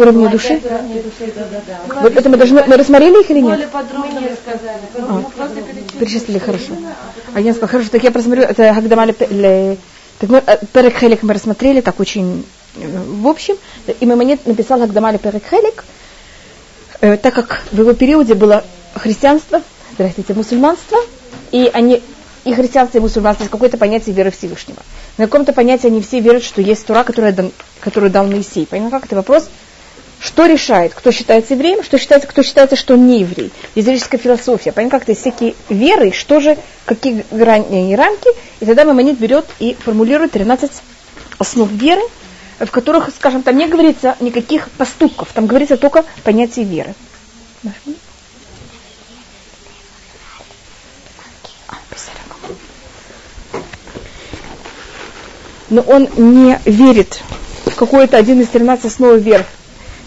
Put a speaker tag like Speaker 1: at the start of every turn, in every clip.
Speaker 1: уровни души? Вот это мы должны, мы рассмотрели их или нет? А, перечислили, хорошо. А я сказала, хорошо, так я просмотрю, это Хагдамали, так мы, э, Перек Хелик мы рассмотрели, так очень э, в общем, и Маймонид написал Хагдамали Перек Хелик, э, так как в его периоде было христианство, здравствуйте, мусульманство, и они и христианство, и мусульманство есть какое-то понятие веры Всевышнего. На каком-то понятии они все верят, что есть Тура, которая дан, которую дал Моисей. Понимаете, как это вопрос? Что решает, кто считается евреем, что считается, кто считается, что не еврей. Языческая философия. Понимаете, как это есть всякие веры, что же, какие грани и рамки. И тогда Мамонит берет и формулирует 13 основ веры, в которых, скажем, там не говорится никаких поступков, там говорится только понятие веры. но он не верит в какой-то один из 13 основ вер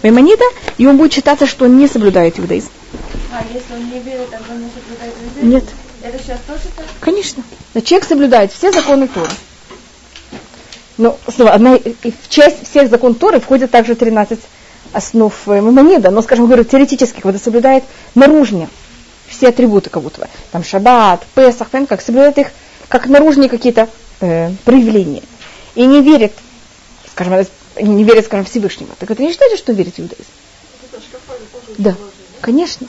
Speaker 1: Маймонида, и он будет считаться, что он не соблюдает иудаизм.
Speaker 2: А если он не верит, тогда не соблюдает
Speaker 1: иудаизм? Нет.
Speaker 2: Это сейчас тоже так?
Speaker 1: Конечно. Но человек соблюдает все законы Торы. Но снова, одна, в часть всех законов Торы входит также 13 основ э, Маймонида, но, скажем, говорю, теоретически, когда соблюдает наружнее все атрибуты как будто там шаббат, песах, понимаете, как соблюдает их как наружные какие-то э, проявления и не верит, скажем, не верит, скажем, Всевышнему, так это не считается, что верит иудаизм? Да, конечно.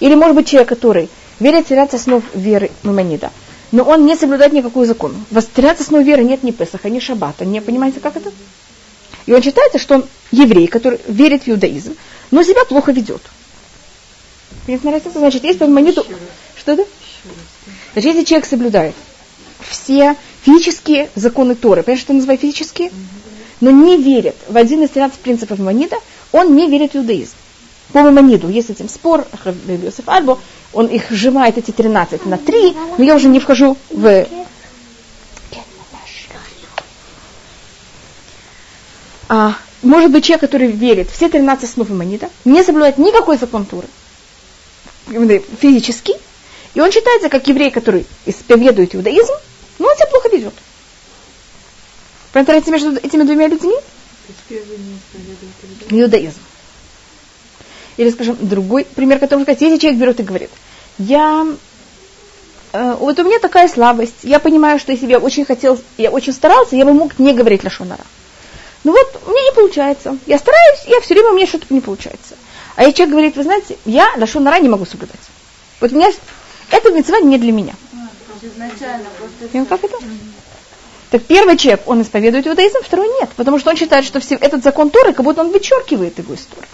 Speaker 1: Или, может быть, человек, который верит в 13 основ веры Мамонида, но он не соблюдает никакой закон. В 13 основ веры нет ни Песаха, ни Шаббата. Не понимаете, как это? И он считается, что он еврей, который верит в иудаизм, но себя плохо ведет. Понимаете, значит, если он монету... Что это? Значит, если человек соблюдает все физические законы Торы. Понимаешь, что называют физические? Но не верит в один из 13 принципов Манида, он не верит в иудаизм. По Мамониду есть с этим спор, Йосиф Альбо, он их сжимает, эти 13 на 3, но я уже не вхожу в... А, может быть, человек, который верит все 13 основ Манида, не соблюдает никакой закон Торы, физический, и он считается как еврей, который исповедует иудаизм, но он себя плохо ведет. Понятно между этими двумя людьми? Иудаизм. Или, скажем, другой пример, который сказать, если человек берет и говорит, я, э, вот у меня такая слабость, я понимаю, что если бы я очень хотел, я очень старался, я бы мог не говорить лошонара. Ну вот, у меня не получается. Я стараюсь, я все время, у меня что-то не получается. А если человек говорит, вы знаете, я лошонара не могу соблюдать. Вот у меня, это мецва не для меня изначально просто... как это? Так первый человек, он исповедует иудаизм, второй нет, потому что он считает, что все, этот закон Торы, как будто он вычеркивает его из Торы.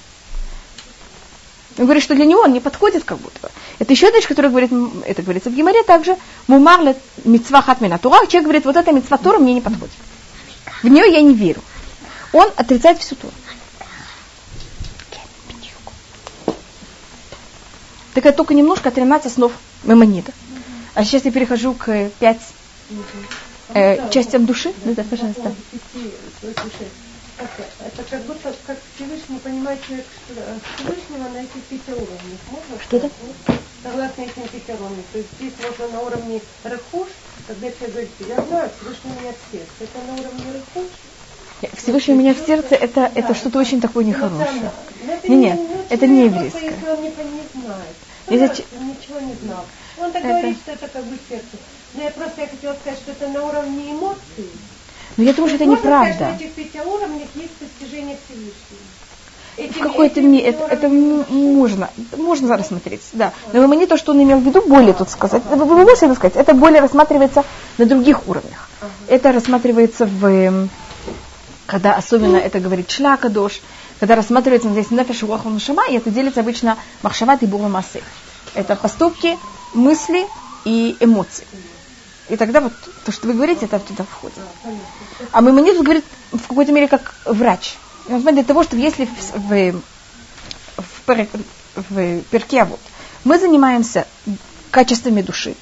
Speaker 1: Он говорит, что для него он не подходит как будто. Это еще одна вещь, которая говорит, это говорится в Гимаре также, мумарлет мецва хатмина Тура, человек говорит, вот эта мецва Тора мне не подходит. В нее я не верю. Он отрицает всю Тору. Так это только немножко 13 основ Мемонида. А сейчас я перехожу к пять э, частям души. Да, да, пожалуйста.
Speaker 2: Это как будто как Всевышний понимает человек Всевышнего на этих пяти уровнях. Можно?
Speaker 1: Что это?
Speaker 2: Согласно этим пяти уровням. То есть здесь можно на уровне рахуш, когда человек говорит, я знаю, Всевышний у меня в сердце. Это на уровне рахуш.
Speaker 1: Всевышний у меня в сердце это, да. это что-то очень такое нехорошее. Не, нет, это не еврейское.
Speaker 2: Если он не, не знает. Ну, Если... ничего не знал. Он так это... говорит, что это как бы сердце. Но я просто я хотела сказать, что это на уровне эмоций.
Speaker 1: Но я думаю, что это неправда.
Speaker 2: Сказать, что этих пяти уровнях есть постижение Всевышнего.
Speaker 1: Этим, в какой-то мере это, это можно, можно рассмотреть, да. Но не то, что он имел в виду, более тут сказать. Вы, вы можете сказать, это более рассматривается на других уровнях. Ага. Это рассматривается в, когда особенно это говорит шляка дождь, когда рассматривается здесь нефеш уахун шама, и это делится обычно махшават и массы. Это поступки, мысли и эмоции. И тогда вот то, что вы говорите, это туда входит. А Маймонидус говорит в какой-то мере как врач. Для того, чтобы если в, в, в, перке вот, мы занимаемся качествами души,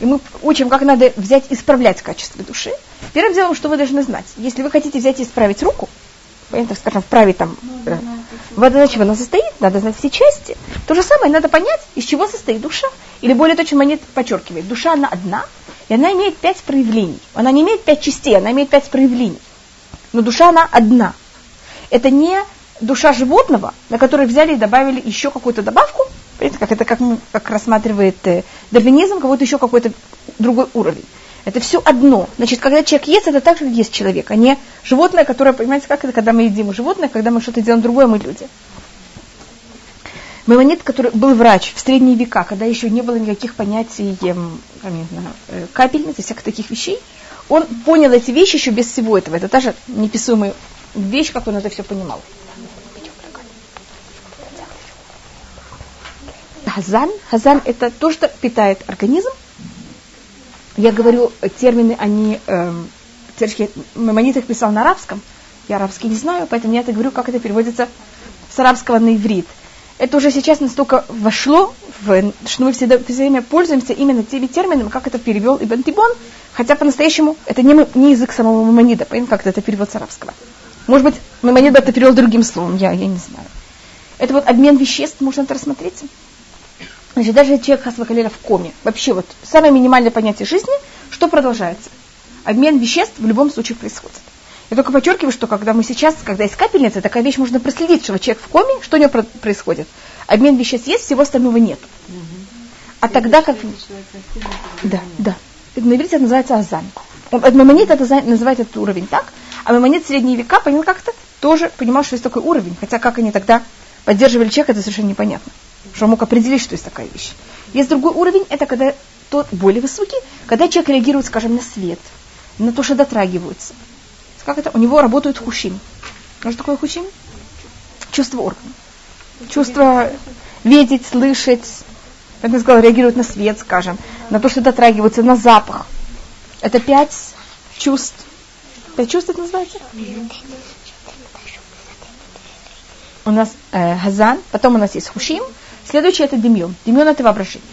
Speaker 1: и мы учим, как надо взять и исправлять качество души, первым делом, что вы должны знать, если вы хотите взять и исправить руку, так скажем, вправить там, э, из чего она состоит, надо знать все части. То же самое, надо понять, из чего состоит душа. Или более точно, монет подчеркивает, душа она одна, и она имеет пять проявлений. Она не имеет пять частей, она имеет пять проявлений. Но душа она одна. Это не душа животного, на которой взяли и добавили еще какую-то добавку, понимаете, как это как, как рассматривает э, дарвинизм, как будто еще какой-то другой уровень. Это все одно. Значит, когда человек ест, это так же, как есть человек, а не животное, которое, понимаете, как это, когда мы едим животное, когда мы что-то делаем другое, мы люди. Мемонит, который был врач в средние века, когда еще не было никаких понятий эм, э, капельницы, всяких таких вещей, он понял эти вещи еще без всего этого. Это тоже неписуемая вещь, как он это все понимал. Хазан. Хазан это то, что питает организм. Я говорю, термины, они, э, Мамонит их писал на арабском. Я арабский не знаю, поэтому я это говорю, как это переводится с арабского на иврит. Это уже сейчас настолько вошло, в, что мы все, все время пользуемся именно теми терминами, как это перевел Ибн Тибон, хотя по-настоящему это не, не язык самого Мамонида, понятно, как это перевод с арабского. Может быть, Мамонид это перевел другим словом, я, я не знаю. Это вот обмен веществ, можно это рассмотреть. Значит, даже человек Хасвакалера в коме, вообще вот самое минимальное понятие жизни, что продолжается? Обмен веществ в любом случае происходит. Я только подчеркиваю, что когда мы сейчас, когда есть капельница, такая вещь можно проследить, что человек в коме, что у него происходит. Обмен веществ есть, всего остального нет. А тогда как... Да, да. На иврите это называется азан. Мамонит это называет этот уровень так, а мамонит средние века понял как-то, тоже понимал, что есть такой уровень. Хотя как они тогда поддерживали человека, это совершенно непонятно что он мог определить, что есть такая вещь. Есть другой уровень, это когда тот более высокий, когда человек реагирует, скажем, на свет, на то, что дотрагиваются. Как это? У него работают хушим. Что такое хушим? Чувство органов. Чувство видеть, слышать, как я сказала, реагируют на свет, скажем, на то, что дотрагиваются, на запах. Это пять чувств. Пять чувств это называется? У нас э, газан, потом у нас есть хушим, Следующее это демьон. Демьон это воображение.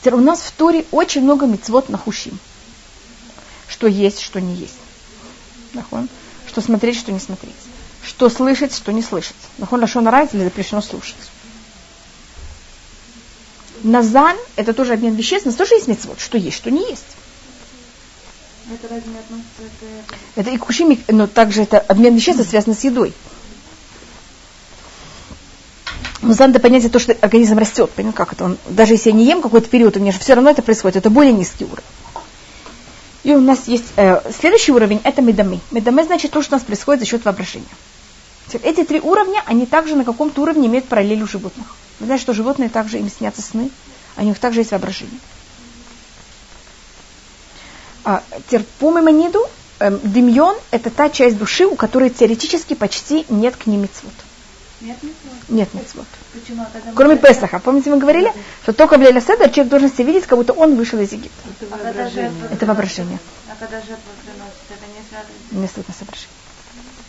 Speaker 1: Теперь у нас в Торе очень много мецвод на хушим. Что есть, что не есть. Нахон. Что смотреть, что не смотреть. Что слышать, что не слышать. Нахон лашон нравится или запрещено слушать. Назан – это тоже обмен веществ, но тоже есть мецвод, что есть, что не есть. Это разве не относится к... Это и кушим, но также это обмен веществ связан с едой. Но надо понять то, что организм растет. Понимаете, как это? Он, даже если я не ем какой-то период, у меня же все равно это происходит. Это более низкий уровень. И у нас есть э, следующий уровень, это медамы. Медамы значит то, что у нас происходит за счет воображения. Эти три уровня, они также на каком-то уровне имеют параллель у животных. Вы знаете, что животные также им снятся сны, а у них также есть воображение. А, по Маймониду, э, демьон – это та часть души, у которой теоретически почти нет к ним мецвод. Нет митцвот? Нет митцвот. Почему? А Кроме Песаха. Помните, мы говорили, что только в Леля Седер человек должен себя видеть, как будто он вышел из Египта. Это воображение. Это воображение. А когда жертву приносит, это не связано? Не связано с воображением.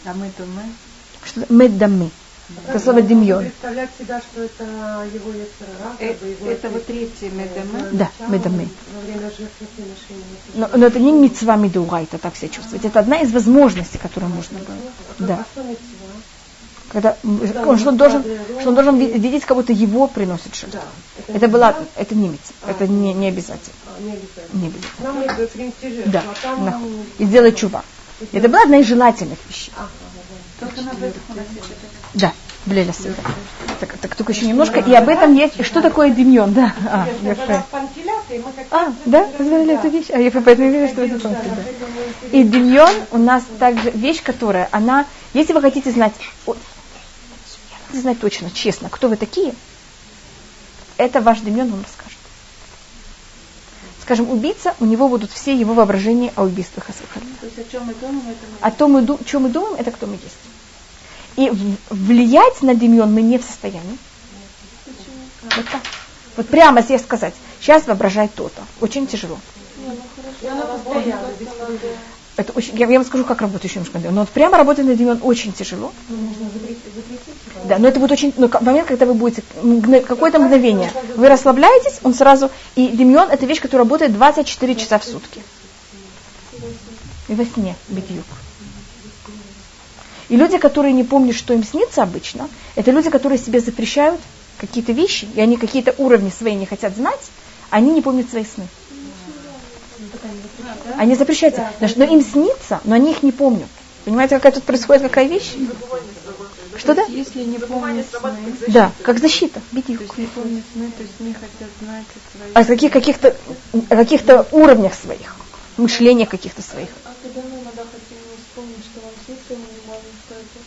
Speaker 1: А мы то мы? Что мы да мы. Это слово демьон. Представлять себя, что это его яцерара, э, Это вот третье медамы? Да, медамы. Во время. Но, но это не мецва медура, это так себя чувствовать. Это одна из возможностей, которую можно было. Да. А когда он, что он должен, что он должен видеть, как будто его приносит шерсть. Да, это, это была, это немец, а, это не, не обязательно. А, не обязательно. Не обязательно. Да, а и сделать чува. Это была одна из желательных вещей. Да, Блеля так, так только еще немножко. И об этом есть. Что такое демьон? Да. А, а да, позволили эту вещь. А я поэтому вижу, что это да. И демьон у нас также вещь, которая, она, если вы хотите знать не знать точно, честно, кто вы такие, это ваш Демьон вам расскажет. Скажем, убийца, у него будут все его воображения о убийствах Асахаля. То есть о чем мы думаем, это мы... О том, мы, чем мы думаем, это кто мы есть. И влиять на Демьон мы не в состоянии. Вот так. Вот прямо здесь сказать, сейчас воображай то-то. Очень тяжело. Это очень, я, я вам скажу, как работает еще немножко. Но вот прямо работать на демон очень тяжело. Да, но это будет очень, ну, момент, когда вы будете, какое-то мгновение, вы расслабляетесь, он сразу, и демион это вещь, которая работает 24 часа в сутки. И во сне, битюк. И люди, которые не помнят, что им снится обычно, это люди, которые себе запрещают какие-то вещи, и они какие-то уровни свои не хотят знать, они не помнят свои сны. Они запрещаются. Но им снится, но они их не помнят. Понимаете, какая тут происходит какая вещь? Что да?
Speaker 3: Если не помнят сны,
Speaker 1: Да, как защита.
Speaker 3: то
Speaker 1: Бедюк.
Speaker 3: есть не помнят сны, то есть не хотят знать о своих.
Speaker 1: О каких, каких-то, о каких-то уровнях своих, мышления каких-то своих.
Speaker 3: А когда мы иногда хотим не вспомнить, что вам снится, мы не можем, что это?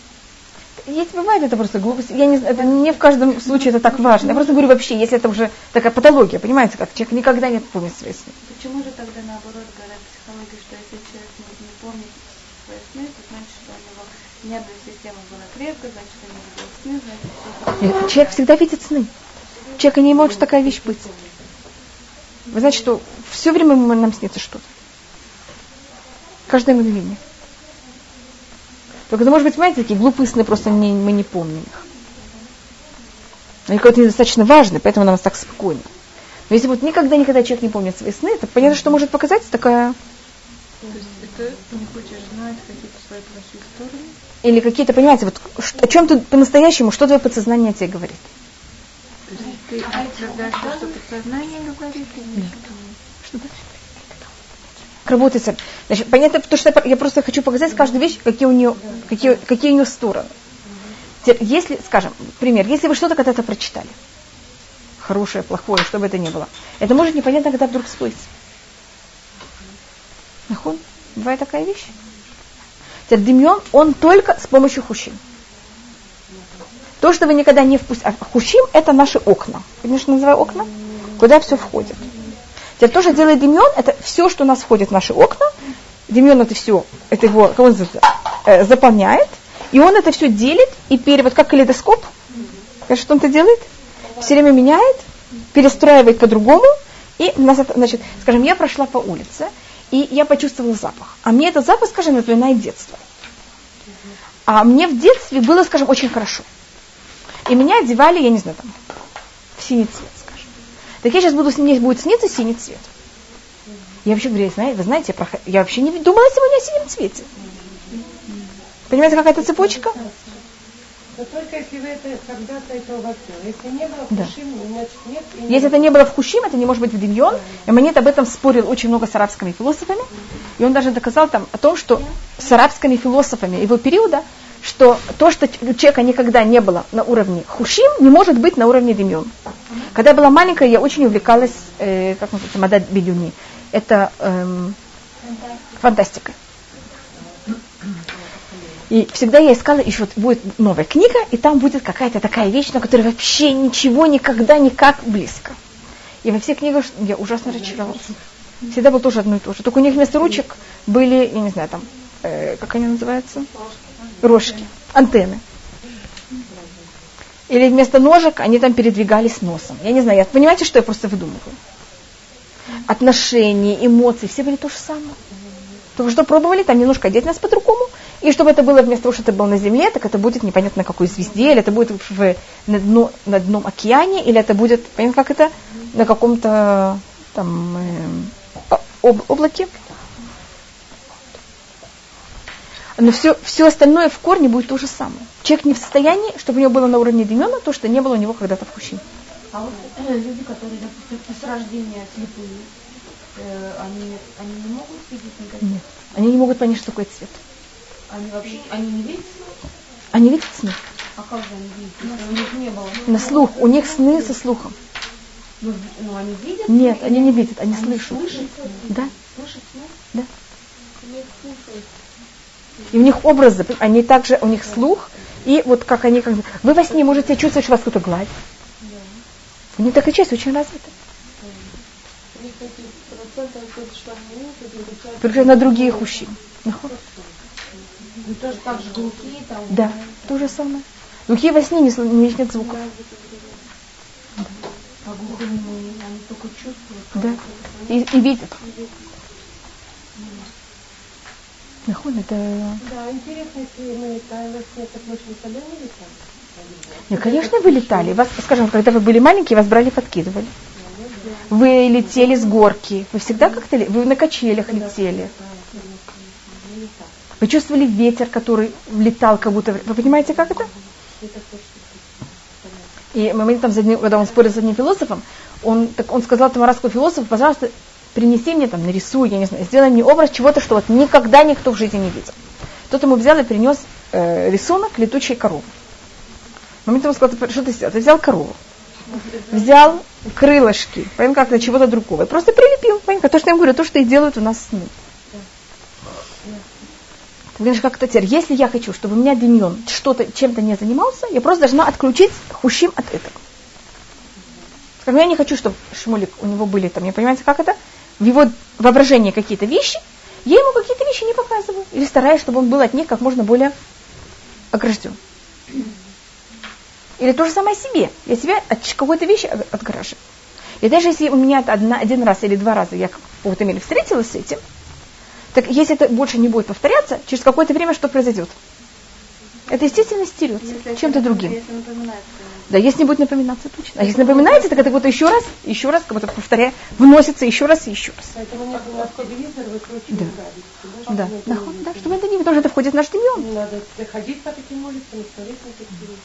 Speaker 1: Есть бывает это просто глупость. Я не, знаю, это не в каждом случае это так важно. Я просто говорю вообще, если это уже такая патология, понимаете, как человек никогда не помнит свои сны.
Speaker 3: Почему же тогда наоборот говорят в психологии, что если человек не, не помнит свои сны, то значит, что у него система крепкая, значит, он не видел сны, значит,
Speaker 1: Человек всегда видит сны. Человека не может такая вещь быть. Вы знаете, что все время нам снится что-то. Каждое мгновение. Только это может быть, понимаете, такие глупые сны, просто не, мы не помним их. Они какой-то недостаточно важны, поэтому нам так спокойно. Но если вот никогда-никогда человек не помнит свои сны, то понятно, что может показать такая...
Speaker 3: То есть это не хочешь знать какие-то свои плохие стороны?
Speaker 1: Или какие-то, понимаете, вот о чем ты по-настоящему, что твое подсознание тебе говорит.
Speaker 3: То есть ты утверждаешь, то, что подсознание говорит, или что?
Speaker 1: Как работает с- Значит, понятно, потому что я- я просто хочу показать каждую вещь, какие у нее, какие, какие у нее стороны. Если, скажем, пример, если вы что-то когда-то прочитали, хорошее, плохое, что бы это ни было, это может непонятно, когда вдруг всплыть. Нахон? Бывает такая вещь. Дымьон, он только с помощью хущим. То, что вы никогда не впустите. А хущим – это наши окна. Понимаешь, что называю окна? Куда все входит. Теперь то, что делает Демьон, это все, что у нас входит в наши окна. Демьон это все, это его, как он э, заполняет. И он это все делит и перевод, как калейдоскоп. Знаешь, что он это делает? Все время меняет, перестраивает по-другому. И, у нас значит, скажем, я прошла по улице, и я почувствовала запах. А мне этот запах, скажем, напоминает детство. А мне в детстве было, скажем, очень хорошо. И меня одевали, я не знаю, там, в синий цвет, скажем. Так я сейчас буду, мне будет сниться синий цвет. Я вообще говорю, знаете, вы знаете, я, вообще не думала сегодня о синем цвете. Понимаете, какая это цепочка?
Speaker 2: Но только если вы это когда-то это было. Если не было,
Speaker 1: Да.
Speaker 2: пушим, значит нет. и не
Speaker 1: Если это не было в Хушим, это не может быть в Демьон. И Манет об этом спорил очень много с арабскими философами. И он даже доказал там о том, что с арабскими философами его периода, что то, что у человека никогда не было на уровне Хушим, не может быть на уровне Демьон. Когда я была маленькая, я очень увлекалась, э, как называется, Мадад Бедюни. Это эм, фантастика. И всегда я искала, еще вот будет новая книга, и там будет какая-то такая вещь, на которой вообще ничего никогда никак близко. И во всех книгах я ужасно разочаровалась. Всегда было тоже одно и то же. Только у них вместо ручек были, я не знаю, там, э, как они называются? Рожки, антенны. Или вместо ножек они там передвигались носом. Я не знаю, я, понимаете, что я просто выдумываю? Отношения, эмоции, все были то же самое. Только что пробовали там немножко одеть нас по-другому. И чтобы это было вместо того, что это было на Земле, так это будет непонятно на какой звезде, или это будет в, на, дно, на дном океане, или это будет, понятно, как это, на каком-то там э, об- облаке. Но все, все остальное в корне будет то же самое. Человек не в состоянии, чтобы у него было на уровне Демена то, что не было у него когда-то в Хущине.
Speaker 4: А вот э, люди, которые, допустим, с рождения слепые, э, они, они не могут видеть никаких?
Speaker 1: Нет. Они не могут понять, что такое цвет.
Speaker 4: Они вообще, они не видят?
Speaker 1: Они видят сны.
Speaker 4: А как же они видят, если у них не было?
Speaker 1: На слух. У них сны со слухом.
Speaker 4: Ну, ну, они видят?
Speaker 1: Нет, они не видят, они слышат.
Speaker 4: Слышат?
Speaker 1: Да,
Speaker 4: Слышат, ну?
Speaker 1: да. И у них образы, они также, у них слух, и вот как они, как вы во сне можете чувствовать, что вас кто-то гладит. У них такая часть очень развита. Только на другие хущи.
Speaker 4: Ну, тоже так же глухие там.
Speaker 1: Да, то же самое. Глухие во сне не, не нет звука.
Speaker 4: А только чувствуют.
Speaker 1: Да. И, и видят. Нахон, это...
Speaker 2: Да, интересно, если мы летаем во сне, так мы никогда не летаем.
Speaker 1: Не, конечно, вы летали. Вас, скажем, когда вы были маленькие, вас брали, подкидывали. Вы летели с горки. Вы всегда как-то... Вы на качелях летели. Вы чувствовали ветер, который летал как будто... Вы понимаете, как это? И мы там, когда он спорил с одним философом, он, так, он сказал этому арабскому философу, пожалуйста, принеси мне там, нарисуй, я не знаю, сделай мне образ чего-то, что вот никогда никто в жизни не видел. Тот ему взял и принес э, рисунок летучей коровы. момент он сказал, что ты сделал? Ты взял корову, взял крылышки, понятно, как-то чего-то другого, и просто прилепил, понятно, то, что я говорю, то, что и делают у нас сны. Ты как это теперь, если я хочу, чтобы у меня Демьон что-то, чем-то не занимался, я просто должна отключить хущим от этого. Скажем, я не хочу, чтобы Шмулик, у него были там, не понимаете, как это, в его воображении какие-то вещи, я ему какие-то вещи не показываю. Или стараюсь, чтобы он был от них как можно более огражден. Или то же самое себе. Я себя от какой-то вещи отгораживаю. И даже если у меня одна, один раз или два раза я в какой-то встретилась с этим, так если это больше не будет повторяться, через какое-то время что произойдет? Это естественно стерется чем-то другим. Если да, если не будет напоминаться, точно. А если напоминается, так это вот еще раз, еще раз, как будто повторяя, вносится еще раз и еще раз.
Speaker 2: Поэтому не было телевизор,
Speaker 1: да. Да, да, да, чтобы это не, потому что это входит в наш.
Speaker 2: Не надо ходить по таким улицам, смотреть на такие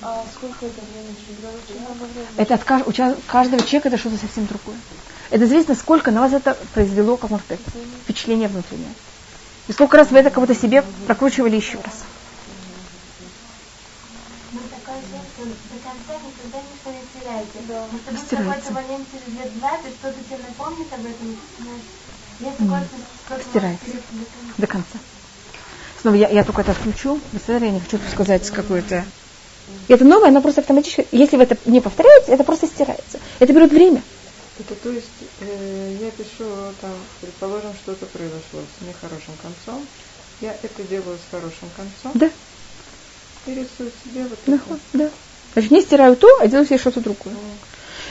Speaker 3: А сколько это времени?
Speaker 1: Это от каждого, человека это что-то совсем другое. Это зависит, насколько на вас это произвело, как можно сказать, впечатление внутреннее. И сколько раз вы это кого-то себе прокручивали еще раз.
Speaker 4: Теряете. Да. Но чтобы в какой-то момент через лет 20 что-то тебе напомнит об этом, такое, что
Speaker 1: Стирается. До конца. Снова я, я только это отключу. Я не хочу сказать какое-то... Это новое, оно просто автоматически... Если вы это не повторяете, это просто стирается. Это берет время.
Speaker 5: Это то есть э, я пишу там, предположим, что-то произошло с нехорошим концом. Я это делаю с хорошим концом.
Speaker 1: Да.
Speaker 5: И рисую себе вот
Speaker 1: это. Да. Значит, не стираю то, а делаю себе что-то другое.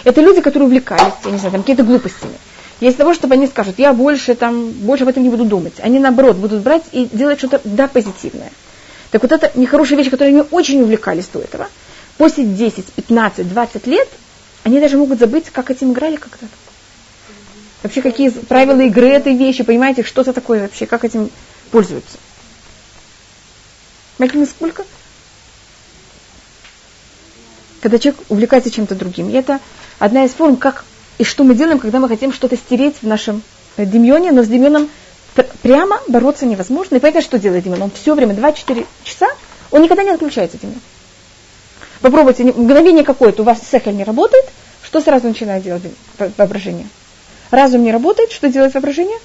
Speaker 1: Это люди, которые увлекались, я не знаю, там какие-то глупостями. Есть того, чтобы они скажут, я больше там, больше об этом не буду думать. Они наоборот будут брать и делать что-то, да, позитивное. Так вот это нехорошие вещи, которые они очень увлекались до этого. После 10, 15, 20 лет они даже могут забыть, как этим играли когда-то. Вообще, какие правила игры этой вещи, понимаете, что-то такое вообще, как этим пользуются. Понимаете, насколько? Когда человек увлекается чем-то другим. И это одна из форм, как и что мы делаем, когда мы хотим что-то стереть в нашем э, демьоне, но с демьоном прямо бороться невозможно. И поэтому что делает демьон? Он все время, 24 часа, он никогда не отключается демьон. Попробуйте, мгновение какое-то у вас сехель не работает, что сразу начинает делать воображение? Разум не работает, что делает воображение?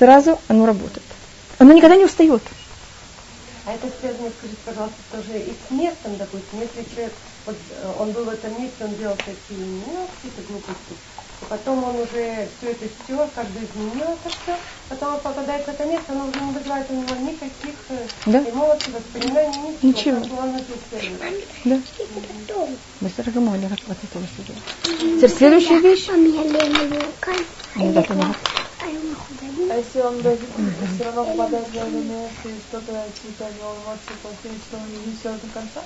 Speaker 1: Сразу оно работает. Оно никогда не устает.
Speaker 2: А это связано, скажите, пожалуйста, тоже и с местом, допустим, если человек вот э, он был в этом месте, он делал такие какие-то глупости. И потом он уже все это стер, как бы изменилось все. Потом он попадает в это место, оно уже не вызывает у него никаких э, да? эмоций, воспоминаний, ничего.
Speaker 1: Ничего. Да. Мастер Гамоли, как вот это Теперь следующая вещь. Да, поняла.
Speaker 3: А если он даже все равно попадает в это место и что-то какие-то эмоции, то он не все до конца?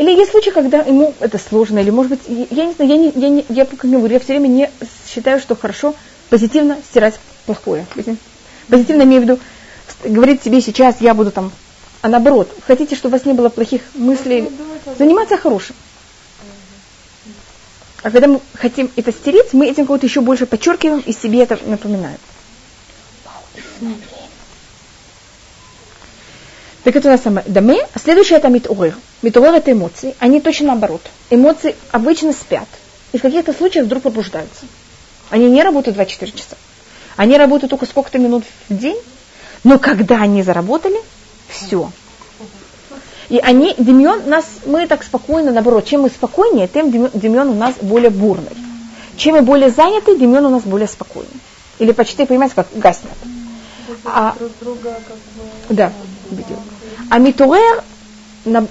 Speaker 1: Или есть случаи, когда ему это сложно, или может быть, я не знаю, я, не, я, не, я как не говорю, я все время не считаю, что хорошо позитивно стирать плохое. Позитивно имею в виду, говорить себе сейчас, я буду там, а наоборот, хотите, чтобы у вас не было плохих мыслей, заниматься хорошим. А когда мы хотим это стереть, мы этим кого-то еще больше подчеркиваем и себе это напоминаем. Так это у нас самое даме. А следующее это митурер. Митурер это эмоции. Они точно наоборот. Эмоции обычно спят. И в каких-то случаях вдруг пробуждаются. Они не работают 24 часа. Они работают только сколько-то минут в день. Но когда они заработали, все. И они, Демьон, нас, мы так спокойно, наоборот, чем мы спокойнее, тем Демьон у нас более бурный. Чем мы более заняты, Демьон у нас более спокойный. Или почти, понимаете, как гаснет. А, да, а митуэр,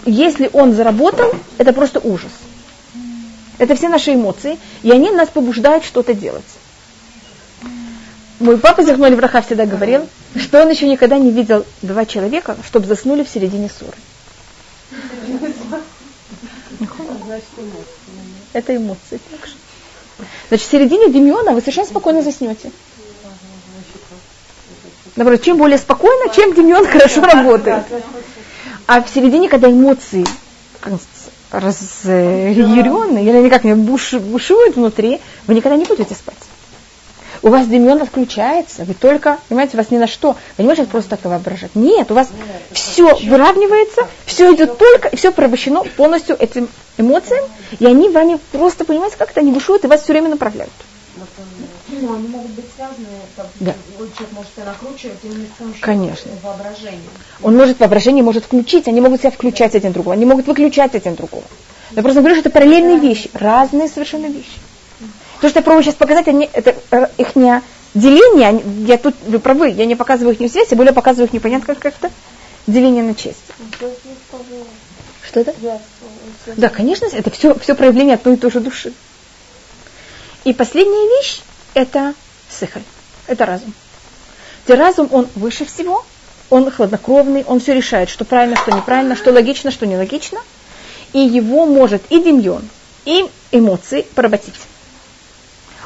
Speaker 1: если он заработал, это просто ужас. Это все наши эмоции, и они нас побуждают что-то делать. Мой папа Зихнули Враха всегда говорил, что он еще никогда не видел два человека, чтобы заснули в середине ссоры. Это эмоции. Значит, в середине Демиона вы совершенно спокойно заснете. Наоборот, чем более спокойно, чем Демион хорошо работает. А в середине, когда эмоции разъяренные, или они как буш, бушуют внутри, вы никогда не будете спать. у вас Демион отключается, вы только, понимаете, вас ни на что, вы не можете просто так воображать. Нет, у вас все выравнивается, все идет только, и все порабощено полностью этим эмоциям, и они вами просто, понимаете, как-то они бушуют и вас все время направляют.
Speaker 6: Ну, они могут быть связаны, как
Speaker 1: Да.
Speaker 6: человек может себя накручивать именно с помощью
Speaker 1: Конечно.
Speaker 6: воображения.
Speaker 1: Он может воображение может включить, они могут себя включать один другого, они могут выключать один другого. Я просто говорю, что это параллельные вещи, разные совершенно вещи. То, что я пробую сейчас показать, они, это их не деление, я тут, вы правы, я не показываю их не связь, я более показываю их непонятно как как-то деление на части. Что это? Да, конечно, это все, все проявление одной и той же души. И последняя вещь – это сыхаль, это разум. Где разум, он выше всего, он хладнокровный, он все решает, что правильно, что неправильно, что логично, что нелогично. И его может и демьон, и эмоции поработить.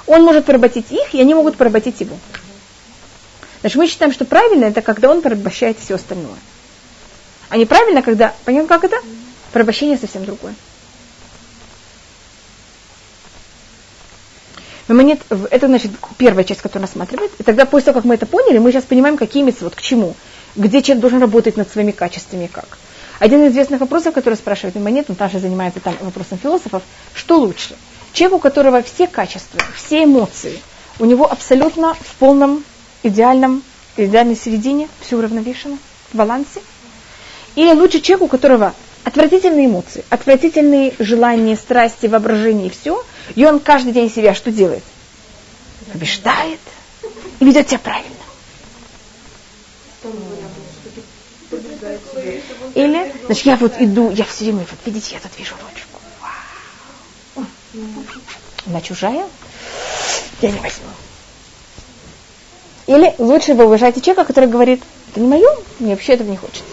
Speaker 1: Он может поработить их, и они могут поработить его. Значит, мы считаем, что правильно это когда он порабощает все остальное. А неправильно, когда, понятно, как это? Порабощение совсем другое. В- это значит первая часть, которая рассматривает. И тогда после того, как мы это поняли, мы сейчас понимаем, какие вот к чему, где человек должен работать над своими качествами как. Один из известных вопросов, который спрашивает Мемонет, он также занимается там вопросом философов, что лучше? Человек, у которого все качества, все эмоции, у него абсолютно в полном идеальном, идеальной середине, все уравновешено, в балансе. Или лучше человек, у которого отвратительные эмоции, отвратительные желания, страсти, воображения и все, и он каждый день себя что делает? Побеждает и ведет себя правильно. Или, значит, я вот иду, я все время, вот видите, я тут вижу ручку. Вау. Она чужая, я не возьму. Или лучше вы уважаете человека, который говорит, это не мое, мне вообще этого не хочется.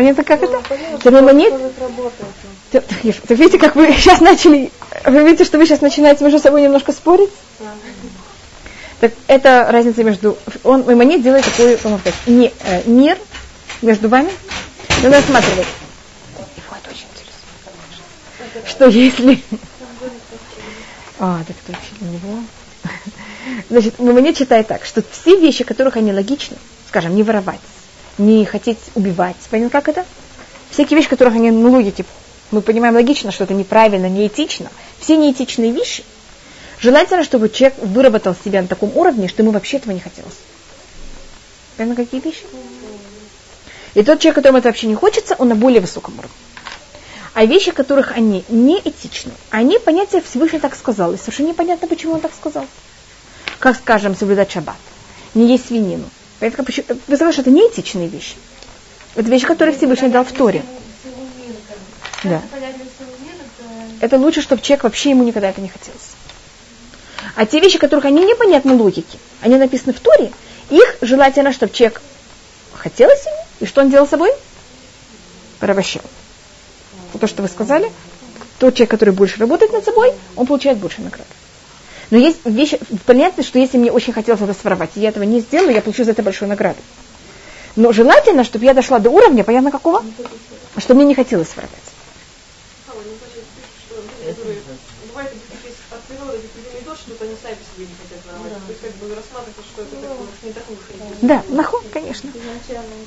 Speaker 1: Понятно, как это? Это мемонит? Так, так, так видите, как вы сейчас начали, вы видите, что вы сейчас начинаете между собой немножко спорить? Так это разница между, он, мемонит делает такой, можно сказать, не, э, мир между вами, но рассматривает. Его это очень интересно. Что если... А, так это вообще для него. Значит, Мемонит читает так, что все вещи, которых они логичны, скажем, не воровать, не хотеть убивать, понятно, как это? Всякие вещи, которых они на логике, мы понимаем логично, что это неправильно, неэтично, все неэтичные вещи, желательно, чтобы человек выработал себя на таком уровне, что ему вообще этого не хотелось. Понятно, какие вещи? И тот человек, которому это вообще не хочется, он на более высоком уровне. А вещи, которых они не этичны, они понятия Всевышний так сказал, и совершенно непонятно, почему он так сказал. Как, скажем, соблюдать шаббат, не есть свинину. Вы знаете, что это не этичные вещи. Это вещи, которые Всевышний дал в Торе. Да. Это лучше, чтобы человек вообще ему никогда это не хотелось. А те вещи, которых они непонятны логике, они написаны в Торе, их желательно, чтобы человек хотелось ему, и что он делал с собой? Порабощал. То, что вы сказали, тот человек, который больше работает над собой, он получает больше награды. Но есть вещи, понятно, что если мне очень хотелось это своровать, и я этого не сделаю, я получу за это большую награду. Но желательно, чтобы я дошла до уровня, понятно какого? Что мне не хотелось своровать.
Speaker 7: И
Speaker 1: Да, нахуй, конечно.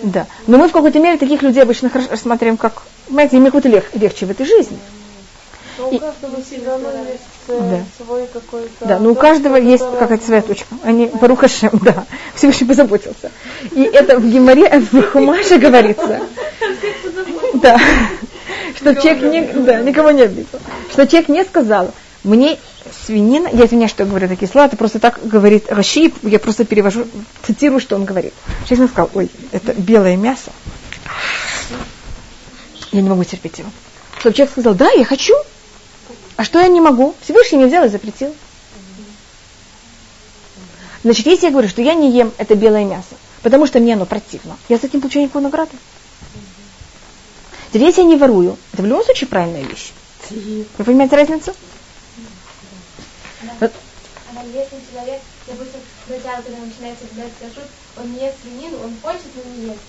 Speaker 1: Да. Но мы в какой-то мере таких людей обычно хорошо рассматриваем как, понимаете, им как-то лег- легче в этой жизни.
Speaker 5: Но
Speaker 1: И-
Speaker 5: у каждого все равно есть э,
Speaker 1: Да.
Speaker 5: свой какой-то...
Speaker 1: Да, но у
Speaker 5: дом,
Speaker 1: каждого
Speaker 5: который-
Speaker 1: есть какая-то своя точка. Они, Барухашем, да, Всевышний позаботился. И это в Геморе, в Хумаше говорится. Да, что человек не, да, никого не обидел. Что человек не сказал, мне свинина, я извиняюсь, что я говорю такие слова, это просто так говорит Рашид, я просто перевожу, цитирую, что он говорит. Честно сказал, ой, это белое мясо. Я не могу терпеть его. Чтобы человек сказал, да, я хочу, а что я не могу? Всевышний мне взял и запретил. Значит, если я говорю, что я не ем это белое мясо, потому что мне оно противно, я за этим получаю никакую награду. Теперь, если я не ворую, это в любом случае правильная вещь. Вы понимаете разницу?
Speaker 4: Он не ест свинину, он хочет, но не ест.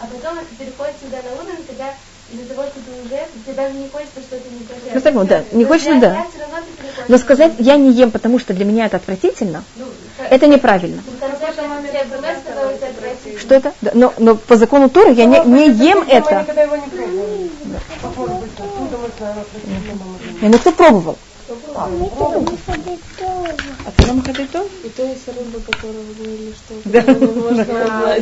Speaker 4: А потом это переходит всегда на уровень, когда из-за того, что ты уже, тебе даже не хочется, что ты не кошерный.
Speaker 1: Ну, да, не хочется,
Speaker 4: есть
Speaker 1: да.
Speaker 4: ты.
Speaker 1: Но сказать, я не ем, потому что для меня это отвратительно, это неправильно.
Speaker 4: Отвратительно.
Speaker 1: Что это? Да, Но, но по закону Торы я не, не ем это. Я, ну кто пробовал?
Speaker 5: А ты нам то?
Speaker 3: И то есть рыба, которую вы говорили, что
Speaker 1: Да. Ша-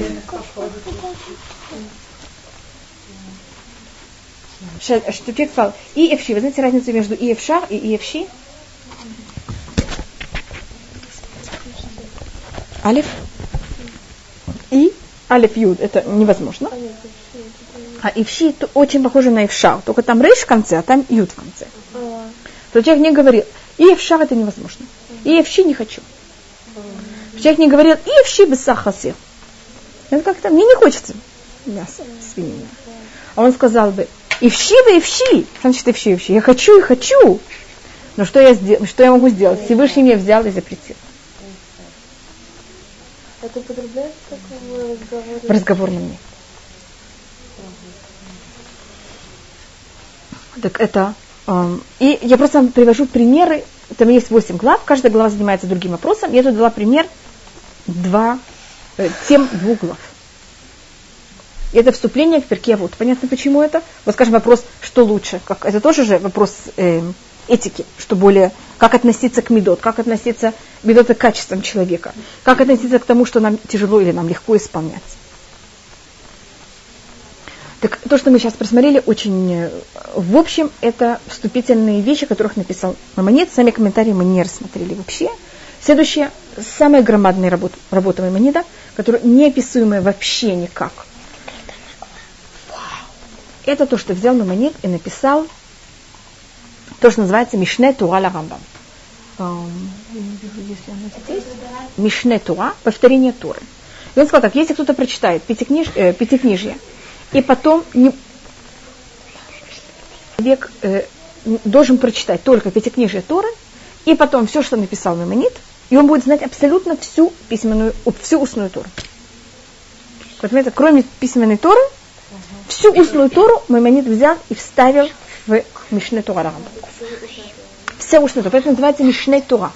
Speaker 1: Что человек сказал, и эвши. Вы знаете разницу между и эвшар и и эвши? Алиф. И алиф юд. Это невозможно. А ивши это очень похоже на ившар. Только там рейш в конце, а там юд в конце. То человек не говорил, и ившар это невозможно. И эвши не хочу. Человек не говорил, и эвши без сахаси. Это как-то, мне не хочется мяса свинины. А он сказал бы, ивши вы ивши. Что значит ивши ивши? Я хочу и хочу. Но что я, сдел... что я могу сделать? Всевышний меня взял и запретил.
Speaker 3: Это употребляется как в разговоре?
Speaker 1: В разговорном нет. Так это... эм, и я просто вам привожу примеры. Там есть 8 глав, каждая глава занимается другим вопросом. Я тут дала пример два, э, тем двух глав. И это вступление в перке вот. Понятно, почему это? Вот скажем, вопрос, что лучше. Как, это тоже же вопрос эм, этики, что более, как относиться к медот, как относиться, медот это к качествам человека, как относиться к тому, что нам тяжело или нам легко исполнять. Так то, что мы сейчас просмотрели, очень э, в общем, это вступительные вещи, которых написал Мамонет. Сами комментарии мы не рассмотрели вообще. Следующая, самая громадная работа, работа Мамонеда, которая неописуемая вообще никак. Это то, что взял Мамонет и написал то, что называется Мишне Тура ла Рамбам. Эм. Мишне Тура, повторение Туры. И он сказал так, если кто-то прочитает пятикниж, э, пятикнижье, и потом не... человек э, должен прочитать только пятикнижие Торы, и потом все, что написал Мемонит, и он будет знать абсолютно всю письменную, всю устную Тору. Поэтому кроме письменной Торы, всю устную Тору Маймонид взял и вставил в Мишне Тора. Вся устная Тора. Поэтому называется Мишне Тора.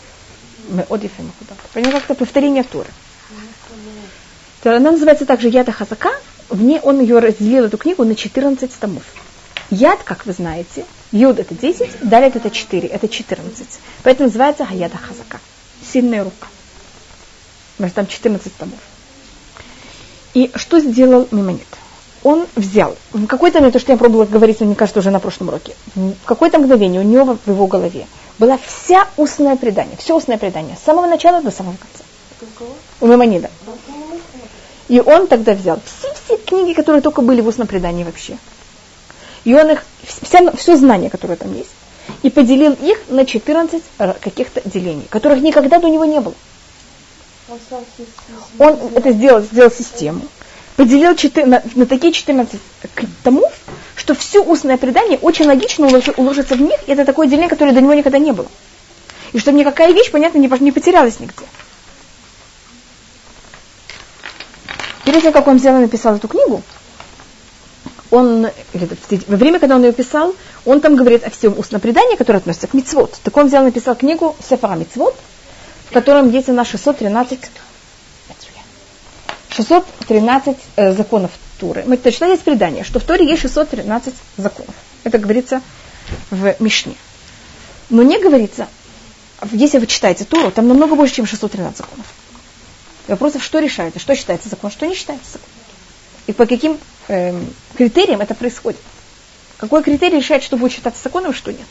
Speaker 1: Мы одифем Понимаете, как это повторение Торы. То Она называется также Яда Хазака. В ней он ее разделил, эту книгу, на 14 томов. Яд, как вы знаете, Юд это 10, Далит это 4, это 14. Поэтому называется Хаяда Хазака. Сильная рука. Потому что там 14 томов. И что сделал Мимонит? Он взял, в какое-то момент, то, что я пробовала говорить, мне кажется, уже на прошлом уроке, в какое-то мгновение у него в его голове была вся устное предание, все устное предание, с самого начала до самого конца. У Мимонида. И он тогда взял все-все книги, которые только были в устном предании вообще. И он их, вся, все знание, которое там есть, и поделил их на 14 каких-то делений, которых никогда до него не было. Он это сделал, сделал систему, поделил 4, на, на такие 14 томов, что все устное предание очень логично улож, уложится в них, и это такое деление, которое до него никогда не было. И чтобы никакая вещь, понятно, не, не потерялась нигде. Перед тем, как он взял и написал эту книгу, он, во время, когда он ее писал, он там говорит о всем устном предании, которое относится к мицвод. Так он взял и написал книгу Сефара Мицвод, в котором есть у нас 613, 613 э, законов Туры. Мы читали из предания, что в Торе есть 613 законов. Это говорится в Мишне. Но не говорится, если вы читаете Туру, там намного больше, чем 613 законов. Вопросов, что решается, что считается закон, что не считается закон. И по каким э, критериям это происходит. Какой критерий решает, что будет считаться законом, а что нет.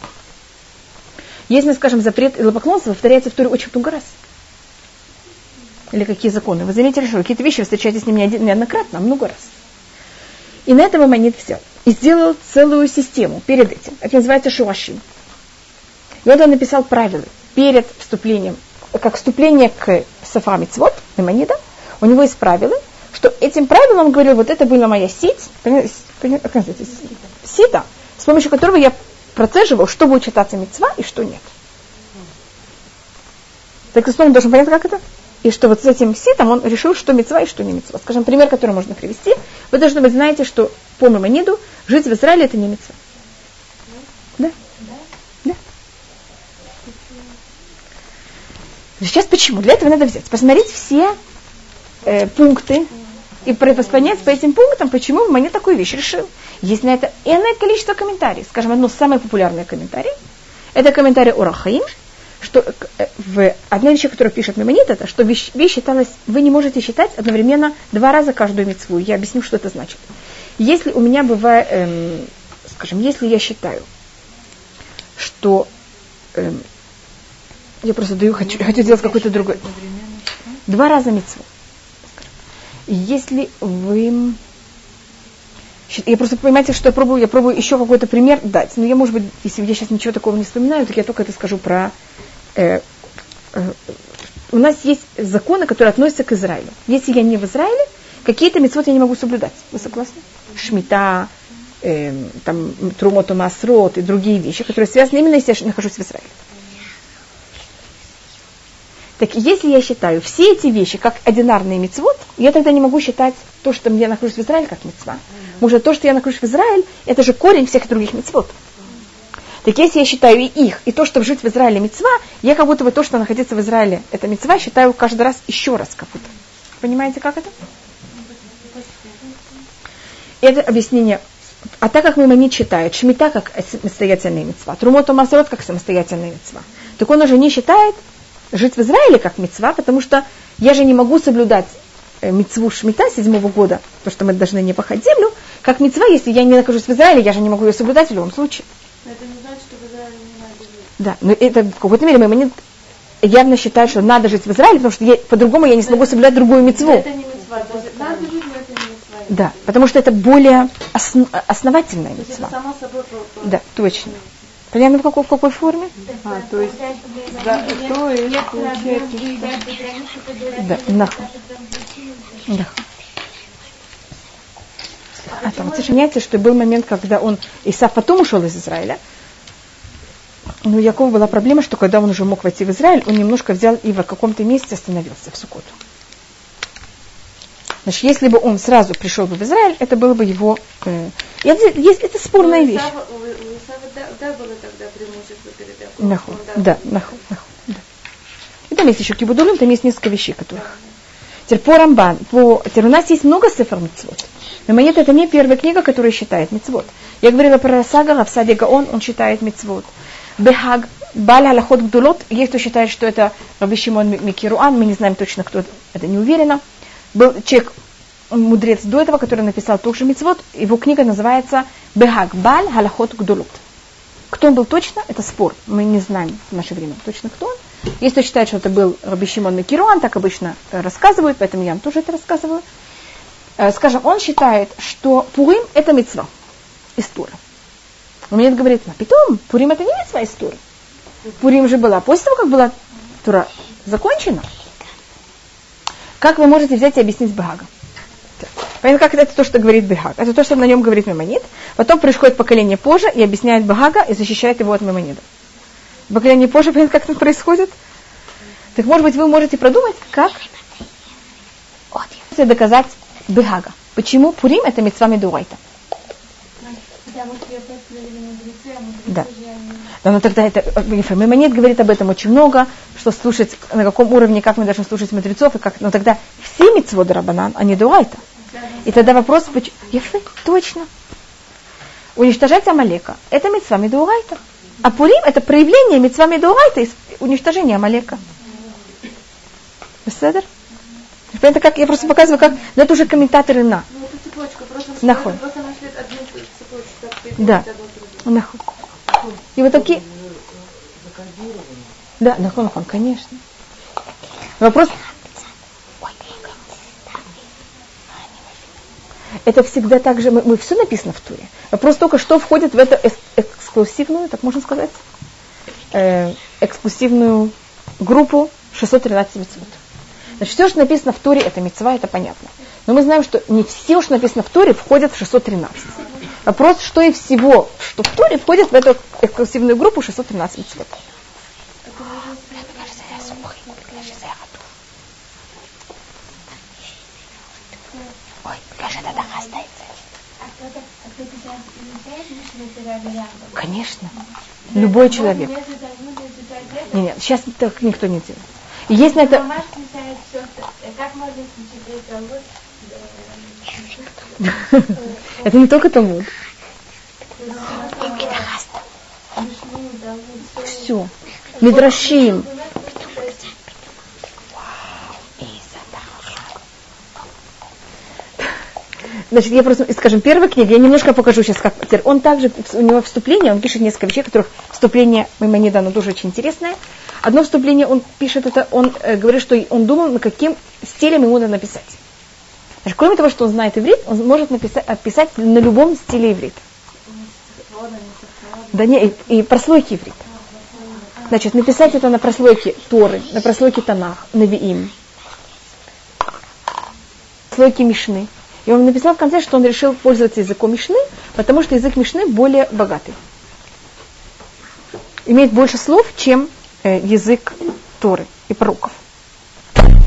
Speaker 1: Если, скажем, запрет идолопоклонства повторяется в Торе очень много раз. Или какие законы. Вы заметили, что какие-то вещи встречаетесь с ним неоднократно, а много раз. И на этого Манит взял. И сделал целую систему перед этим. Это называется шуашим. И вот он написал правила перед вступлением, как вступление к Сафа Мицвод, Маймонида, у него есть правила, что этим правилом он говорил, вот это была моя сеть, сита, с помощью которого я процеживал, что будет считаться мецва и что нет. Так снова должен понять, как это? И что вот с этим ситом он решил, что мецва и что не мецва. Скажем, пример, который можно привести. Вы должны быть знаете, что по Мамониду жить в Израиле это не мецва. Да? Да. Сейчас почему? Для этого надо взять, посмотреть все э, пункты и понять по этим пунктам, почему Мамонид такую вещь решил. Есть на это энное количество комментариев. Скажем, одно самое популярное комментарий. Это комментарий Урахаим, что э, в одна вещь, которую пишет Мемонит, это что вещь, вещь считалась, вы не можете считать одновременно два раза каждую мецву. Я объясню, что это значит. Если у меня бывает, эм, скажем, если я считаю, что эм, я просто даю, хочу, хочу сделать какой-то другой. Два раза мецву. Если вы я просто понимаете, что я пробую, я пробую еще какой-то пример дать. Но я, может быть, если я сейчас ничего такого не вспоминаю, так я только это скажу про... Э, э, у нас есть законы, которые относятся к Израилю. Если я не в Израиле, какие-то мецвод я не могу соблюдать. Вы согласны? Шмита, э, там, Трумоту Масрот и другие вещи, которые связаны именно, если я нахожусь в Израиле. Так если я считаю все эти вещи как одинарный мецвод, я тогда не могу считать то, что я нахожусь в Израиле, как мецва. Может, то, что я нахожусь в Израиле, это же корень всех других мецвод. Так если я считаю и их, и то, что жить в Израиле мецва, я как будто бы то, что находиться в Израиле, это мецва, считаю каждый раз еще раз как будто. Понимаете, как это? Это объяснение. А так как Мимонит считает Шмита как самостоятельная мецва, Трумота Масрот как самостоятельная мецва, так он уже не считает жить в Израиле как мецва, потому что я же не могу соблюдать э, мецву Шмита седьмого года, то, что мы должны не пахать землю, как мецва, если я не нахожусь в Израиле, я же не могу ее соблюдать в любом случае.
Speaker 3: Но это не значит, что в Израиле не надо жить.
Speaker 1: Да, но это в какой-то мере мы явно считают, что надо жить в Израиле, потому что я, по-другому я не смогу соблюдать другую мецву.
Speaker 3: Это не мецва. Надо жить, но это не мецва.
Speaker 1: Да, потому что это более основ, основательная
Speaker 3: То есть это
Speaker 1: мецва.
Speaker 3: само собой про- про-
Speaker 1: Да, точно. Понятно, в какой, в какой форме?
Speaker 5: А, то есть, да, то есть, получается,
Speaker 1: Да, нахуй. Да. А там сохраняется, что был момент, когда он, Исав потом ушел из Израиля, но у Якова была проблема, что когда он уже мог войти в Израиль, он немножко взял и в каком-то месте остановился, в Сукоту. Значит, если бы он сразу пришел бы в Израиль, это было бы его... Э, это, есть, это спорная
Speaker 3: У
Speaker 1: вещь.
Speaker 3: У Исава да, да, было тогда преимущество перед Яковом.
Speaker 1: Нахуй.
Speaker 3: Он,
Speaker 1: Да, нахуй, нахуй, да. И там есть еще кибудулим, там есть несколько вещей, которых. Теперь по Рамбан, по... Теперь у нас есть много цифр митцвот. Но монета это не первая книга, которая считает мицвод. Я говорила про Сагара в саде Гаон, он считает мицвод. Бехаг, Баля Аллахот Гдулот, есть кто считает, что это Раби Шимон Микируан, мы не знаем точно, кто это не уверена. Был человек, мудрец до этого, который написал тоже мицвод, его книга называется Бехаг, Баль Аллахот Гдулот. Кто он был точно, это спор. Мы не знаем в наше время точно, кто он. Есть кто считает, что это был Раби Шимон так обычно э, рассказывают, поэтому я вам тоже это рассказываю. Э, Скажем, он считает, что Пурим это мецва из Тура. Он мне говорит, а потом, Пурим это не мецва из Тура. Пурим же была после того, как была Тура закончена. Как вы можете взять и объяснить Бхага? Понятно, как это, это то, что говорит Бхаг. Это то, что на нем говорит Мемонид. Потом приходит поколение позже и объясняет Бхага и защищает его от Мемонида. Поколение позже, понятно, как это происходит? Так, может быть, вы можете продумать, как доказать Бхага. Почему Пурим это мецва Медурайта? Да. Но тогда это, Мемонид говорит об этом очень много, что слушать, на каком уровне, как мы должны слушать мудрецов, и как, но тогда все митцводы Рабанан, а не Дуайта. И тогда вопрос, почему, Ефы, точно. Уничтожать Амалека, это митцва Медурайта. А Пурим это проявление митцва Медурайта, из уничтожения Амалека. Беседер? Это как, я просто показываю, как, но это уже комментаторы на.
Speaker 3: Ну, это цепочка, просто,
Speaker 1: Нахуй. Да. Нахуй. И вот такие... Да, нахон, нахон, конечно. Вопрос... Это всегда так же, мы, мы все написано в туре. Вопрос только, что входит в эту эксклюзивную, так можно сказать, э, эксклюзивную группу 613 митцвот. Значит, все, что написано в туре, это мецва, это понятно. Но мы знаем, что не все, что написано в туре, входят в 613. Вопрос, что и всего, что в Торе входит в эту эксклюзивную группу 613 митцвот.
Speaker 4: Ой, Леша, это дага.
Speaker 1: Конечно. Любой человек. Нет, нет, сейчас так никто не делает. Есть на это... Это не только Талмуд.
Speaker 4: Все.
Speaker 1: Мидрашим. Значит, я просто, скажем, первая книга, я немножко покажу сейчас, как. Он также, у него вступление, он пишет несколько вещей, которых вступление Маймонида, оно тоже очень интересное. Одно вступление он пишет, это он э, говорит, что он думал, на каким стилем ему надо написать. Значит, кроме того, что он знает иврит, он может написать, описать на любом стиле иврита. Да не, и, и прослойки иврита. Значит, написать это на прослойке Торы, на прослойке Танах, Навиим, прослойке Мишны. И он написал в конце, что он решил пользоваться языком Мишны, потому что язык Мишны более богатый. Имеет больше слов, чем э, язык Торы и пророков.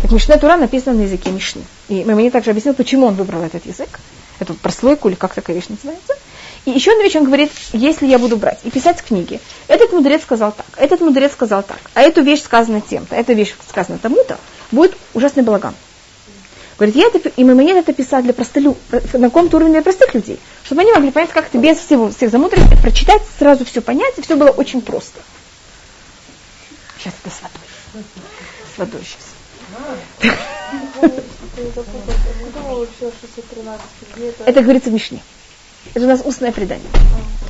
Speaker 1: Так Мишна Тура написана на языке Мишны. И мне также объяснил, почему он выбрал этот язык, эту прослойку, или как такая вещь называется. И еще одна вещь, он говорит, если я буду брать и писать книги, этот мудрец сказал так, этот мудрец сказал так, а эту вещь сказана тем-то, эта вещь сказана тому-то, будет ужасный балаган. Говорит, я это, и мне это писать для простолю, на каком-то уровне для простых людей, чтобы они могли понять, как это без всего, всех замудренностей, прочитать, сразу все понять, и все было очень просто. Сейчас это с водой. С водой сейчас. Это говорится в Мишне. Это у нас устное предание.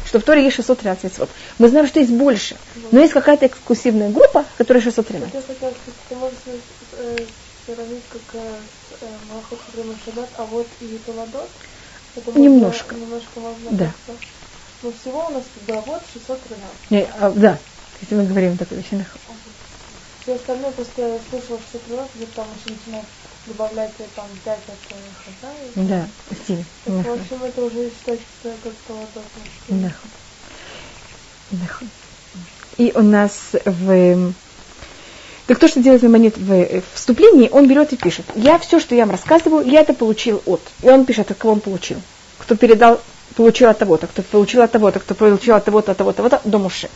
Speaker 1: Что в Торе есть 613 митцвот. Мы знаем, что есть больше. Но есть какая-то эксклюзивная группа, которая 613.
Speaker 3: Я хотела сказать, ты можешь э, э, э, а
Speaker 1: Немножко. Да.
Speaker 3: Но всего у нас да, вот 613.
Speaker 1: Не, а, да, если мы говорим такой вещи.
Speaker 3: Все остальное просто я слышала 613, где там еще начинают добавлять э, там 5 от э, хозяев.
Speaker 1: Да, стиль.
Speaker 3: Так, в общем, это уже считается как Толадот.
Speaker 1: Да. Да. И у нас в... Так то, что делает Мамонит в э, вступлении, он берет и пишет. Я все, что я вам рассказываю, я это получил от. И он пишет, от кого он получил. Кто передал, получил от того-то, кто получил от того-то, кто получил от того-то, от того-то, того-то, до Муше.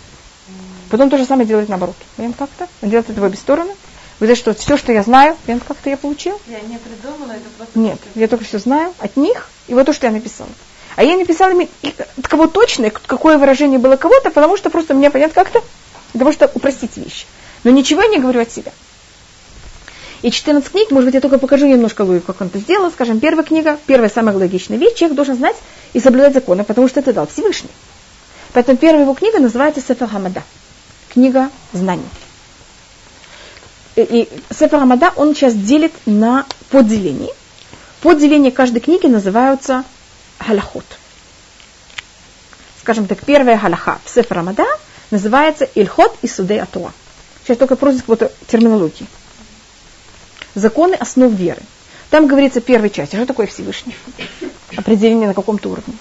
Speaker 1: Потом то же самое делает наоборот. Понимаете, как-то? Он делает это в обе стороны. Вы знаете, что все, что я знаю, понимаете, как-то я получил?
Speaker 3: Я не придумала, это просто...
Speaker 1: Нет, я только все знаю от них, и вот то, что я написала. А я написала им и от кого точно, какое выражение было кого-то, потому что просто мне понятно как-то, того, чтобы упростить вещи. Но ничего я не говорю от себя. И 14 книг, может быть, я только покажу немножко логику, как он это сделал. Скажем, первая книга, первая самая логичная вещь, человек должен знать и соблюдать законы, потому что это дал Всевышний. Поэтому первая его книга называется Сефер Хамада. Книга знаний. И, Сефер Хамада он сейчас делит на подделения. Подделения каждой книги называются халахот. Скажем так, первая халаха в Сефер Хамада называется Ильхот и Судей Атуа. Сейчас только просит какой-то терминологии. Законы основ веры. Там говорится в первой части, что такое Всевышний. Определение на каком-то уровне.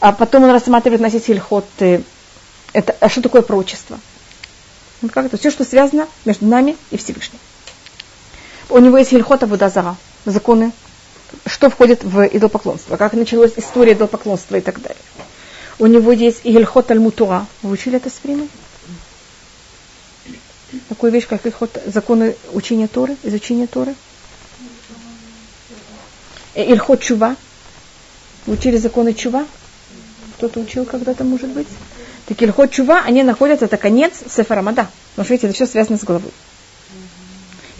Speaker 1: А потом он рассматривает Ильхот, э, это, а что такое прочество. Как это? Все, что связано между нами и Всевышним. У него есть Ильхот Абудазара, законы, что входит в идолопоклонство, как началась история идолопоклонства и так далее. У него есть Ильхот Альмутура. Вы учили это с временем? Такую вещь, как Ильхот, законы учения Торы, изучения Торы. Ильхот Чува. Вы учили законы Чува? Кто-то учил когда-то, может быть? Так Ильхот Чува, они находятся, это конец Сефарамада. Потому что, видите, это все связано с головой.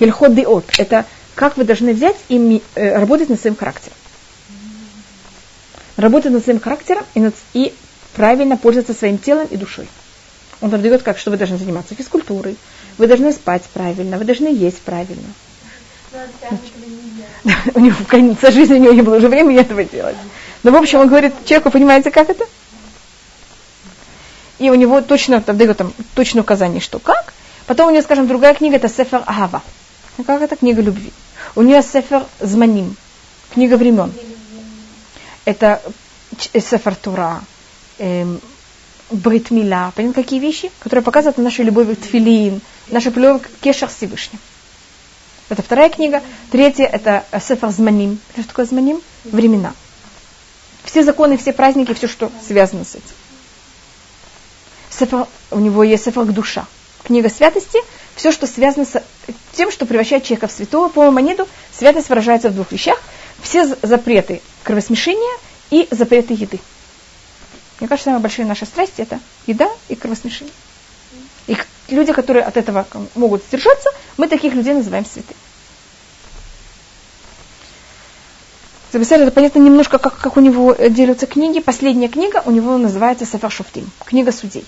Speaker 1: Ильхот Диот, это как вы должны взять и э, работать над своим характером. Работать над своим характером и, над- и правильно пользоваться своим телом и душой. Он там дает, как, что вы должны заниматься физкультурой, вы должны спать правильно, вы должны есть правильно. У него в конце жизни у него не было уже времени этого делать. Но, в общем, он говорит человеку, понимаете, как это? И у него точно там дает там точное указание, что как. Потом у него, скажем, другая книга, это Сефер Агава. Ну, как это? Книга любви. У нее Сефер Зманим. Книга времен. Это Ч- Сефер Тура. Эм, Брит Мила. Понимаете, какие вещи? Которые показывают нашу любовь к Тфилин, нашу любовь к Кешах Всевышним. Это вторая книга. Третья это Сефер Зманим. Что такое Зманим? Времена. все законы, все праздники, все, что связано с этим. Сефер, у него есть сефер душа, книга святости, все, что связано с тем, что превращает человека в святого. По монету святость выражается в двух вещах. Все запреты кровосмешения и запреты еды. Мне кажется, самая большая наша страсть это еда и кровосмешение. И люди, которые от этого могут сдержаться, мы таких людей называем святыми. это понятно немножко, как, как у него делятся книги. Последняя книга у него называется Сафар Шуфтим, книга судей.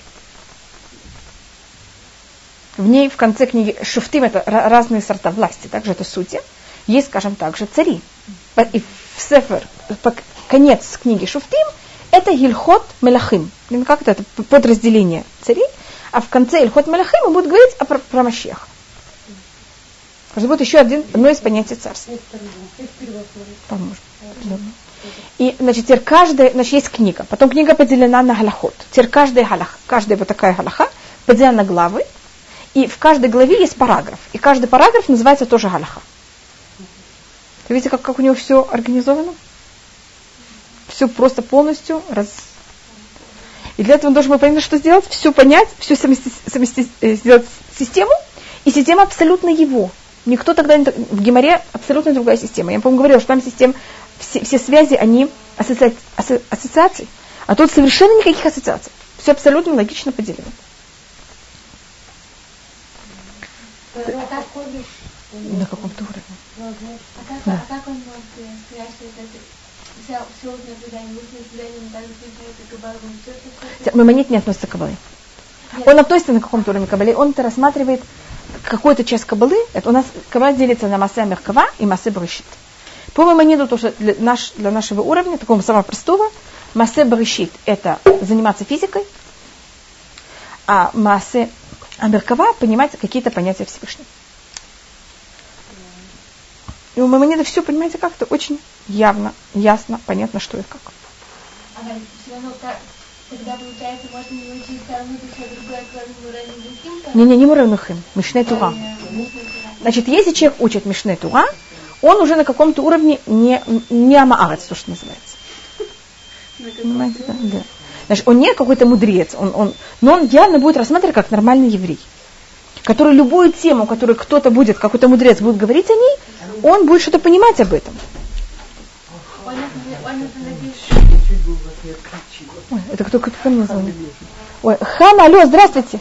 Speaker 1: В ней в конце книги Шуфтим это разные сорта власти, также это судьи. Есть, скажем так же, цари. И в Сефер, конец книги Шуфтим, это Ильхот Мелахим. Как это? Это подразделение царей. А в конце Ильхот Мелахим он будет говорить о про, про Машеха. Это будет еще один, одно из понятий царства. Поможет. И, значит, теперь каждая, значит, есть книга. Потом книга поделена на галахот. Теперь каждая галах, каждая вот такая галаха поделена на главы. И в каждой главе есть параграф. И каждый параграф называется тоже галаха. Вы видите, как, как у него все организовано? Все просто полностью раз... И для этого он должен был понять, что сделать, все понять, все совместить, совместить, э, сделать систему, и система абсолютно его. Никто тогда не... В Геморе абсолютно другая система. Я, по-моему, говорила, что там система, все, все связи, они ассоци... асо... ассоциации. А тут совершенно никаких ассоциаций. Все абсолютно логично поделено. На каком-то уровне.
Speaker 4: А как, да. а как он может сказать, что это
Speaker 1: Мамонит не относится к кабале. Он относится на каком-то уровне кабалы, он это рассматривает какую-то часть кабалы, это у нас кабала делится на массе меркава и массе брышит. По Мамониту, то, что для, наш, для нашего уровня, такого самого простого, массе брышит это заниматься физикой, а массе Амеркава понимать какие-то понятия Всевышнего. И у Маймонида все, понимаете, как-то очень явно, ясно, понятно, что и как.
Speaker 4: Ага, все равно как, тогда получается, можно не учить другое, кроме?
Speaker 1: Не-не, не Муранихим, Мишне Тура. Значит, если человек учит Мишне Тура, он уже на каком-то уровне не, не Амаарец, то, что называется. Понимаете, да? да. Значит, он не какой-то мудрец, он, он, но он явно будет рассматривать как нормальный еврей, который любую тему, которую кто-то будет, какой-то мудрец будет говорить о ней, он будет что-то понимать об этом. Ой, это кто, кто ко мне звонит? Ой, Хама, алло, здравствуйте.